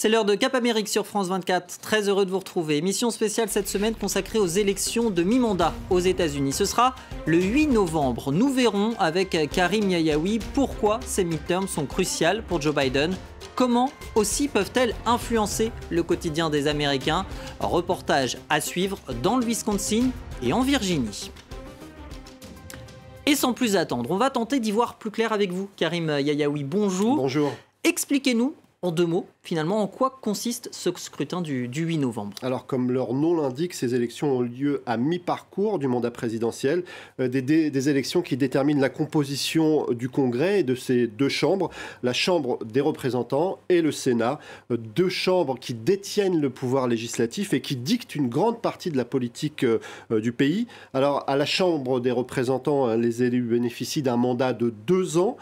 C'est l'heure de Cap Amérique sur France 24. Très heureux de vous retrouver. Émission spéciale cette semaine consacrée aux élections de mi-mandat aux États-Unis. Ce sera le 8 novembre. Nous verrons avec Karim Yayaoui pourquoi ces midterms sont cruciales pour Joe Biden. Comment aussi peuvent-elles influencer le quotidien des Américains? Reportage à suivre dans le Wisconsin et en Virginie. Et sans plus attendre, on va tenter d'y voir plus clair avec vous, Karim Yayaoui. Bonjour. Bonjour. Expliquez-nous en deux mots, finalement, en quoi consiste ce scrutin du, 8 novembre? Alors, comme leur nom l'indique, ces élections ont lieu à mi-parcours du mandat présidentiel, euh, des, élections qui déterminent la composition du Congrès et de ces deux chambres, la Chambre des représentants et le Sénat, euh, deux chambres qui détiennent le pouvoir législatif et qui dictent une grande partie de la politique euh, du pays. Alors, à la Chambre des représentants, hein, les élus bénéficient d'un mandat de deux ans.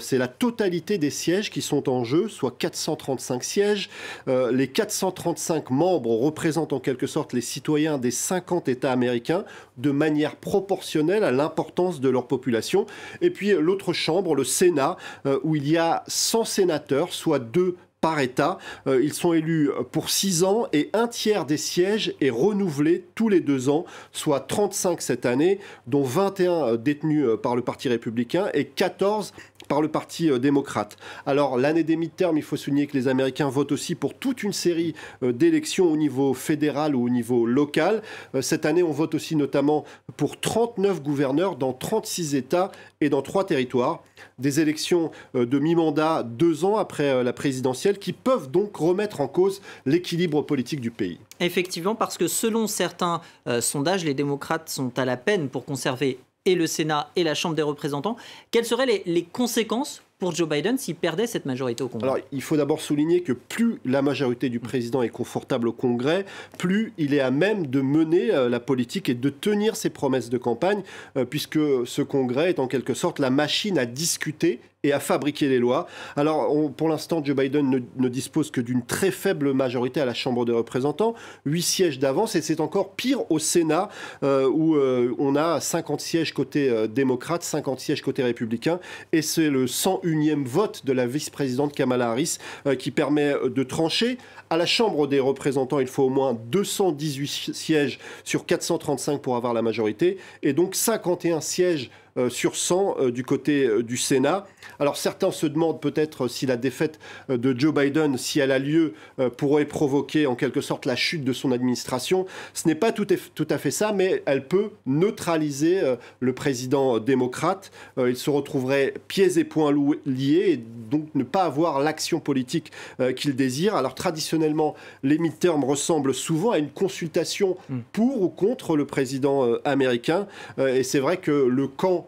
C'est la totalité des sièges qui sont en jeu, soit 435 sièges. Euh, les 435 membres représentent en quelque sorte les citoyens des 50 États américains de manière proportionnelle à l'importance de leur population. Et puis l'autre chambre, le Sénat, euh, où il y a 100 sénateurs, soit deux par État. Euh, ils sont élus pour 6 ans et un tiers des sièges est renouvelé tous les deux ans, soit 35 cette année, dont 21 détenus par le Parti républicain et 14 par le Parti euh, démocrate. Alors l'année des midterms, il faut souligner que les Américains votent aussi pour toute une série euh, d'élections au niveau fédéral ou au niveau local. Euh, cette année, on vote aussi notamment pour 39 gouverneurs dans 36 États et dans trois territoires. Des élections de mi-mandat deux ans après la présidentielle qui peuvent donc remettre en cause l'équilibre politique du pays. Effectivement, parce que selon certains sondages, les démocrates sont à la peine pour conserver et le Sénat et la Chambre des représentants. Quelles seraient les, les conséquences pour Joe Biden s'il perdait cette majorité au Congrès? Alors, il faut d'abord souligner que plus la majorité du président est confortable au Congrès, plus il est à même de mener euh, la politique et de tenir ses promesses de campagne, euh, puisque ce Congrès est en quelque sorte la machine à discuter et à fabriquer les lois. Alors, pour l'instant, Joe Biden ne, dispose que d'une très faible majorité à la Chambre des représentants, 8 sièges d'avance, et c'est encore pire au Sénat, euh, où on a 50 sièges côté démocrate, 50 sièges côté républicain, et c'est le 101 unième vote de la vice-présidente Kamala Harris euh, qui permet euh, de trancher. À la Chambre des représentants, il faut au moins 218 sièges sur 435 pour avoir la majorité et donc 51 sièges euh, sur 100 euh, du côté euh, du Sénat. Alors certains se demandent peut-être si la défaite de Joe Biden, si elle a lieu, pourrait provoquer en quelque sorte la chute de son administration. Ce n'est pas tout, à fait ça, mais elle peut neutraliser le président démocrate. Il se retrouverait pieds et poings liés et donc ne pas avoir l'action politique qu'il désire. Alors traditionnellement, les midterms ressemblent souvent à une consultation hmm. pour ou contre le président américain. Et c'est vrai que le camp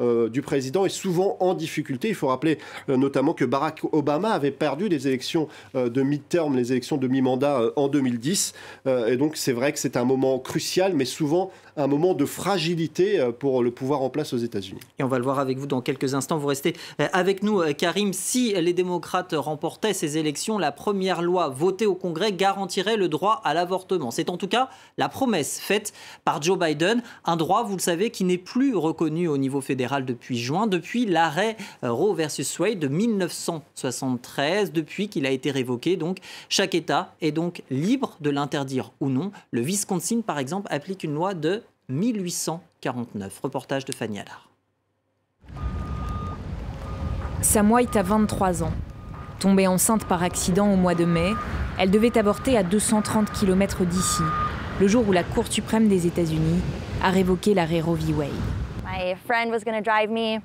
euh, du président est souvent en difficulté. Il faut rappeler euh, notamment que Barack Obama avait perdu les élections euh, de mi-terme, les élections de mi-mandat en 2010. et donc c'est vrai que c'est un moment crucial, mais souvent un moment de fragilité pour le pouvoir en place aux États-Unis. Et on va le voir avec vous dans quelques instants. Vous restez avec nous, Karim. Si les démocrates remportaient ces élections, la première loi votée au Congrès garantirait le droit à l'avortement. C'est en tout cas la promesse faite par Joe Biden, un droit, vous le savez, qui n'est plus reconnu au niveau fédéral depuis juin, depuis l'arrêt euh, Roe versus Wade de 1973, depuis qu'il a été révoqué. Donc, chaque État est donc libre de l'interdire ou non. Le Wisconsin, par exemple, applique une loi de 1849. Reportage de Fanny Allard. Sam White a 23 ans. Tombée enceinte par accident au mois de mai, elle devait avorter à 230 km d'ici, le jour où la Cour suprême des États-Unis a révoqué l'arrêt Roe v. Wade. My friend was going to drive me.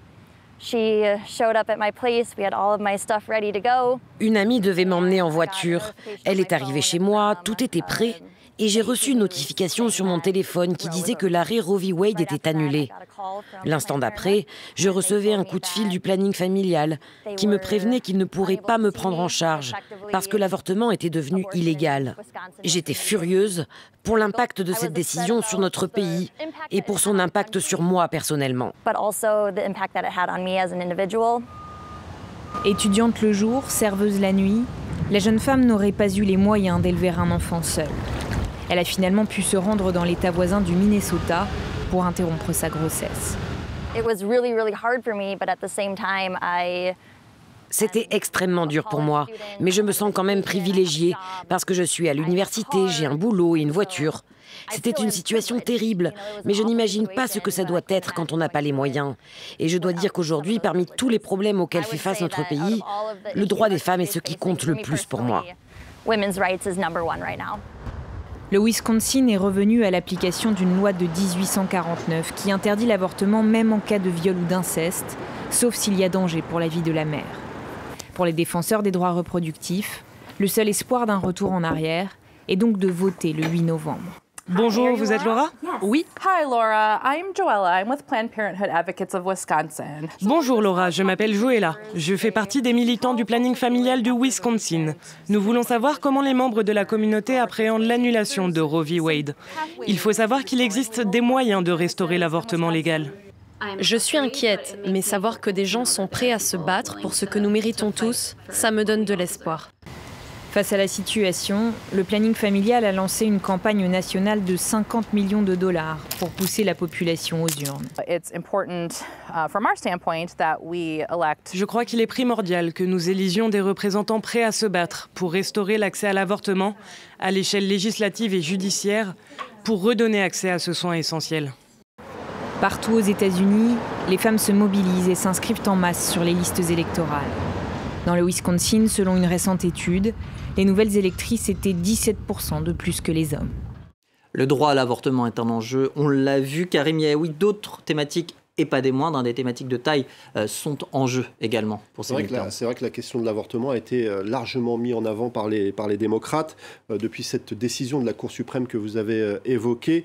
She uh, showed up at my place. We had all of my stuff ready to go. Une amie devait m'emmener en voiture. Elle est arrivée chez moi, tout était prêt et j'ai reçu une notification sur mon téléphone qui disait que l'arrêt Roe v. Wade était annulé. L'instant d'après, je recevais un coup de fil du planning familial qui me prévenait qu'il ne pourrait pas me prendre en charge parce que l'avortement était devenu illégal. J'étais furieuse pour l'impact de cette décision sur notre pays et pour son impact sur moi personnellement. Étudiante le jour, serveuse la nuit, la jeune femme n'aurait pas eu les moyens d'élever un enfant seul. Elle a finalement pu se rendre dans l'état voisin du Minnesota pour interrompre sa grossesse. C'était extrêmement dur pour moi, mais je me sens quand même privilégiée parce que je suis à l'université, j'ai un boulot et une voiture. C'était une situation terrible, mais je n'imagine pas ce que ça doit être quand on n'a pas les moyens. Et je dois dire qu'aujourd'hui, parmi tous les problèmes auxquels fait face notre pays, le droit des femmes est ce qui compte le plus pour moi. Le Wisconsin est revenu à l'application d'une loi de 1849 qui interdit l'avortement même en cas de viol ou d'inceste, sauf s'il y a danger pour la vie de la mère. Pour les défenseurs des droits reproductifs, le seul espoir d'un retour en arrière est donc de voter le 8 novembre. Bonjour, vous êtes Laura? Oui. Hi Laura, I'm Joella. I'm with Planned Parenthood Advocates of Wisconsin. Bonjour Laura, je m'appelle Joella. Je fais partie des militants du planning familial du Wisconsin. Nous voulons savoir comment les membres de la communauté appréhendent l'annulation de Roe v. Wade. Il faut savoir qu'il existe des moyens de restaurer l'avortement légal. Je suis inquiète, mais savoir que des gens sont prêts à se battre pour ce que nous méritons tous, ça me donne de l'espoir. Face à la situation, le planning familial a lancé une campagne nationale de 50 millions de dollars pour pousser la population aux urnes. Je crois qu'il est primordial que nous élisions des représentants prêts à se battre pour restaurer l'accès à l'avortement à l'échelle législative et judiciaire pour redonner accès à ce soin essentiel. Partout aux États-Unis, les femmes se mobilisent et s'inscrivent en masse sur les listes électorales. Dans le Wisconsin, selon une récente étude, les nouvelles électrices étaient 17% de plus que les hommes. Le droit à l'avortement est un enjeu, on l'a vu, Karim Yaoui, d'autres thématiques et pas des moindres, hein, des thématiques de taille euh, sont en jeu également pour ces C'est vrai que la question de l'avortement a été euh, largement mise en avant par les, par les démocrates euh, depuis cette décision de la Cour suprême que vous avez évoquée,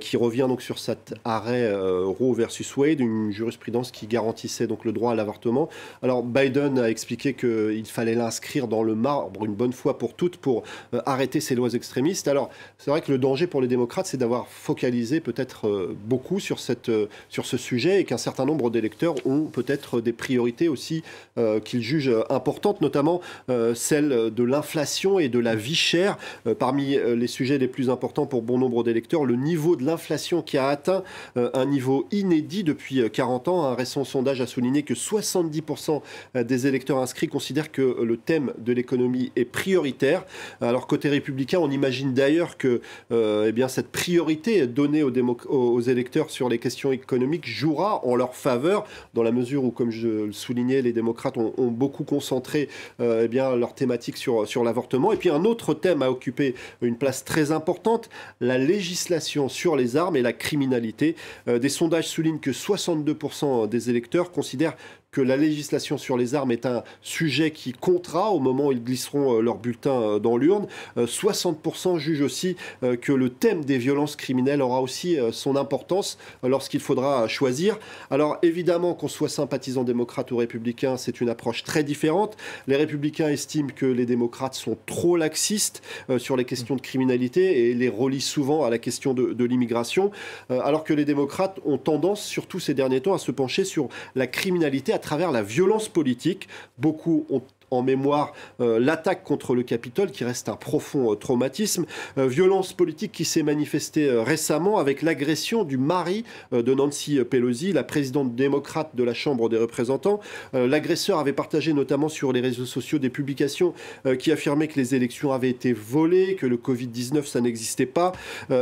qui revient donc sur cet arrêt Roe versus Wade, une jurisprudence qui garantissait donc le droit à l'avortement. Alors Biden a expliqué qu'il fallait l'inscrire dans le marbre une bonne fois pour toutes pour arrêter ces lois extrémistes. Alors c'est vrai que le danger pour les démocrates, c'est d'avoir focalisé peut-être beaucoup sur, cette, sur ce sujet et qu'un certain nombre d'électeurs ont peut-être des priorités aussi euh, qu'ils jugent importantes, notamment euh, celle de l'inflation et de la vie chère. Euh, parmi les sujets les plus importants pour bon nombre d'électeurs, le niveau de l'inflation qui a atteint un niveau inédit depuis 40 ans. Un récent sondage a souligné que 70% des électeurs inscrits considèrent que le thème de l'économie est prioritaire. Alors côté républicain, on imagine d'ailleurs que eh bien, cette priorité donnée aux, aux électeurs sur les questions économiques jouera en leur faveur, dans la mesure où, comme je le soulignais, les démocrates ont, beaucoup concentré euh, eh bien, leur thématique sur, sur l'avortement. Et puis un autre thème a occupé une place très importante, la législation sur les armes et la criminalité. Euh, des sondages soulignent que 62% des électeurs considèrent que la législation sur les armes est un sujet qui comptera au moment où ils glisseront euh, leur bulletin euh, dans l'urne. 60% euh, jugent aussi que le thème des violences criminelles aura aussi son importance lorsqu'il faudra choisir. Alors évidemment, qu'on soit sympathisant démocrate ou républicain, c'est une approche très différente. Les républicains estiment que les démocrates sont trop laxistes sur les questions de criminalité et les relient souvent à la question de, l'immigration, alors que les démocrates ont tendance, surtout ces derniers temps, à se pencher sur la criminalité travers la violence politique. Beaucoup ont en mémoire euh, l'attaque contre le Capitole, qui reste un profond euh, traumatisme. Euh, violence politique qui s'est manifestée récemment avec l'agression du mari de Nancy Pelosi, la présidente démocrate de la Chambre des représentants. L'agresseur avait partagé notamment sur les réseaux sociaux des publications qui affirmaient que les élections avaient été volées, que le Covid-19, ça n'existait pas.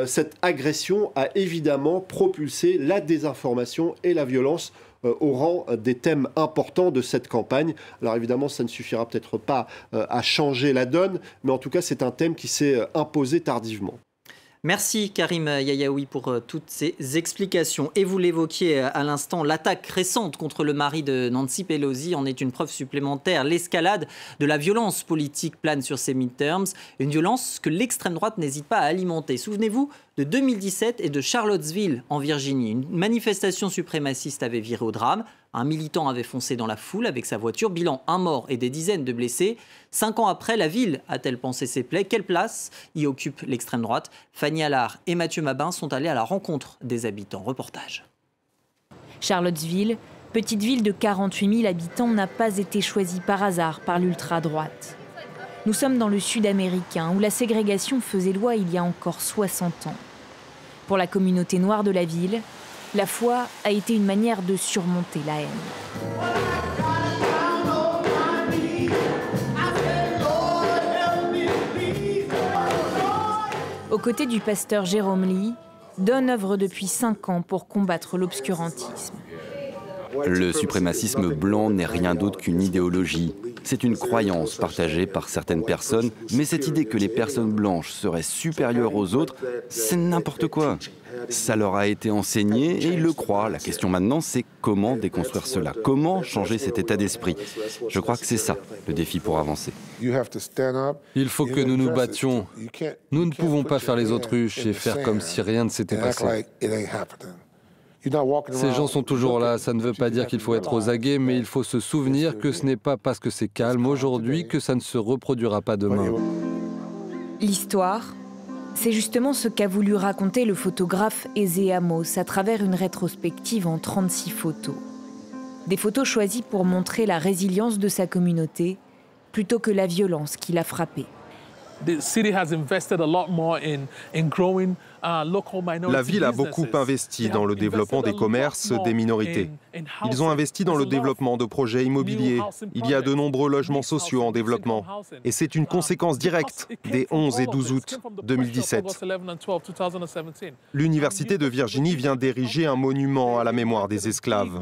cette agression a évidemment propulsé la désinformation et la violence au rang des thèmes importants de cette campagne. Alors évidemment, ça ne suffira peut-être pas euh, à changer la donne, mais en tout cas, c'est un thème qui s'est euh, imposé tardivement. Merci Karim Yayaoui pour euh, toutes ces explications. Et vous l'évoquiez euh, à l'instant, l'attaque récente contre le mari de Nancy Pelosi en est une preuve supplémentaire. L'escalade de la violence politique plane sur ces midterms, une violence que l'extrême droite n'hésite pas à alimenter. Souvenez-vous de 2017 et de Charlottesville en Virginie. Une manifestation suprémaciste avait viré au drame. Un militant avait foncé dans la foule avec sa voiture. Bilan un mort et des dizaines de blessés. Cinq ans après, la ville a-t-elle pensé ses plaies? Quelle place y occupe l'extrême droite? Fanny Allard et Mathieu Mabin sont allés à la rencontre des habitants. Reportage. Charlottesville, petite ville de 48 000 habitants, n'a pas été choisie par hasard par l'ultra-droite. Nous sommes dans le sud américain où la ségrégation faisait loi il y a encore 60 ans. Pour la communauté noire de la ville, la foi a été une manière de surmonter la haine. Aux côtés du pasteur Jérôme Lee, donne œuvre depuis cinq ans pour combattre l'obscurantisme. Le suprémacisme blanc n'est rien d'autre qu'une idéologie. C'est une croyance partagée par certaines personnes, mais cette idée que les personnes blanches seraient supérieures aux autres, c'est n'importe quoi. Ça leur a été enseigné et ils le croient. La question maintenant, c'est comment déconstruire cela? Comment changer cet état d'esprit? Je crois que c'est ça, le défi pour avancer. Il faut que nous nous battions. Nous ne pouvons pas faire les autruches et faire comme si rien ne s'était passé. Ces gens sont toujours là, ça ne veut pas dire qu'il faut être aux aguets, mais il faut se souvenir que ce n'est pas parce que c'est calme. aujourd'hui que ça ne se reproduira pas demain. L'histoire, c'est justement ce qu'a voulu raconter le photographe Eze Amos à travers une rétrospective en 36 photos. Des photos choisies pour montrer la résilience de sa communauté plutôt que la violence qui l'a La ville a beaucoup investi dans le développement des commerces des minorités. Ils ont investi dans le développement de projets immobiliers. Il y a de nombreux logements sociaux en développement. Et c'est une conséquence directe des 11 et 12 août 2017. L'Université de Virginie vient d'ériger un monument à la mémoire des esclaves.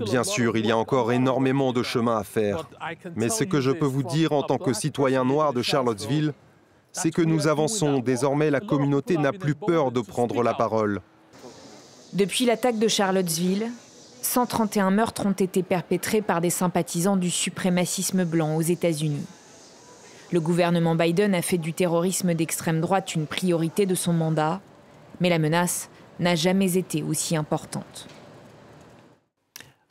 Bien sûr, il y a encore énormément de chemin à faire. Mais ce que je peux vous dire en tant que citoyen noir de Charlottesville, c'est que nous avançons. Désormais, la communauté n'a plus peur de prendre la parole. Depuis l'attaque de Charlottesville, 131 meurtres ont été perpétrés par des sympathisants du suprémacisme blanc aux États-Unis. Le gouvernement Biden a fait du terrorisme d'extrême droite une priorité de son mandat, mais la menace n'a jamais été aussi importante.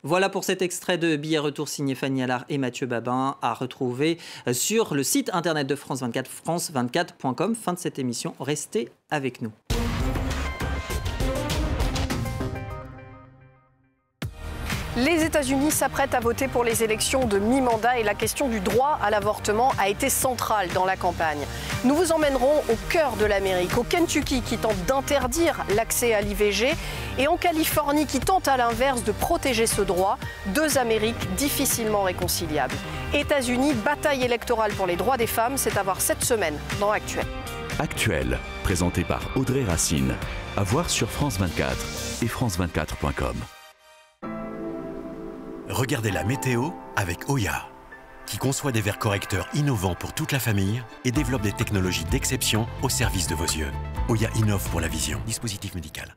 Voilà pour cet extrait de Billet Retour signé Fanny Allard et Mathieu Babin à retrouver sur le site internet de France 24, france24.com. Fin de cette émission, restez avec nous. Les États-Unis s'apprêtent à voter pour les élections de mi-mandat et la question du droit à l'avortement a été centrale dans la campagne. Nous vous emmènerons au cœur de l'Amérique, au Kentucky qui tente d'interdire l'accès à l'IVG et en Californie qui tente à l'inverse de protéger ce droit. Deux Amériques difficilement réconciliables. États-Unis, bataille électorale pour les droits des femmes, c'est à voir cette semaine dans Actuel. Actuel, présenté par Audrey Racine. À voir sur France 24 et France24.com. Regardez la météo avec Oya, qui conçoit des verres correcteurs innovants pour toute la famille et développe des technologies d'exception au service de vos yeux. Oya innove pour la vision. Dispositif médical.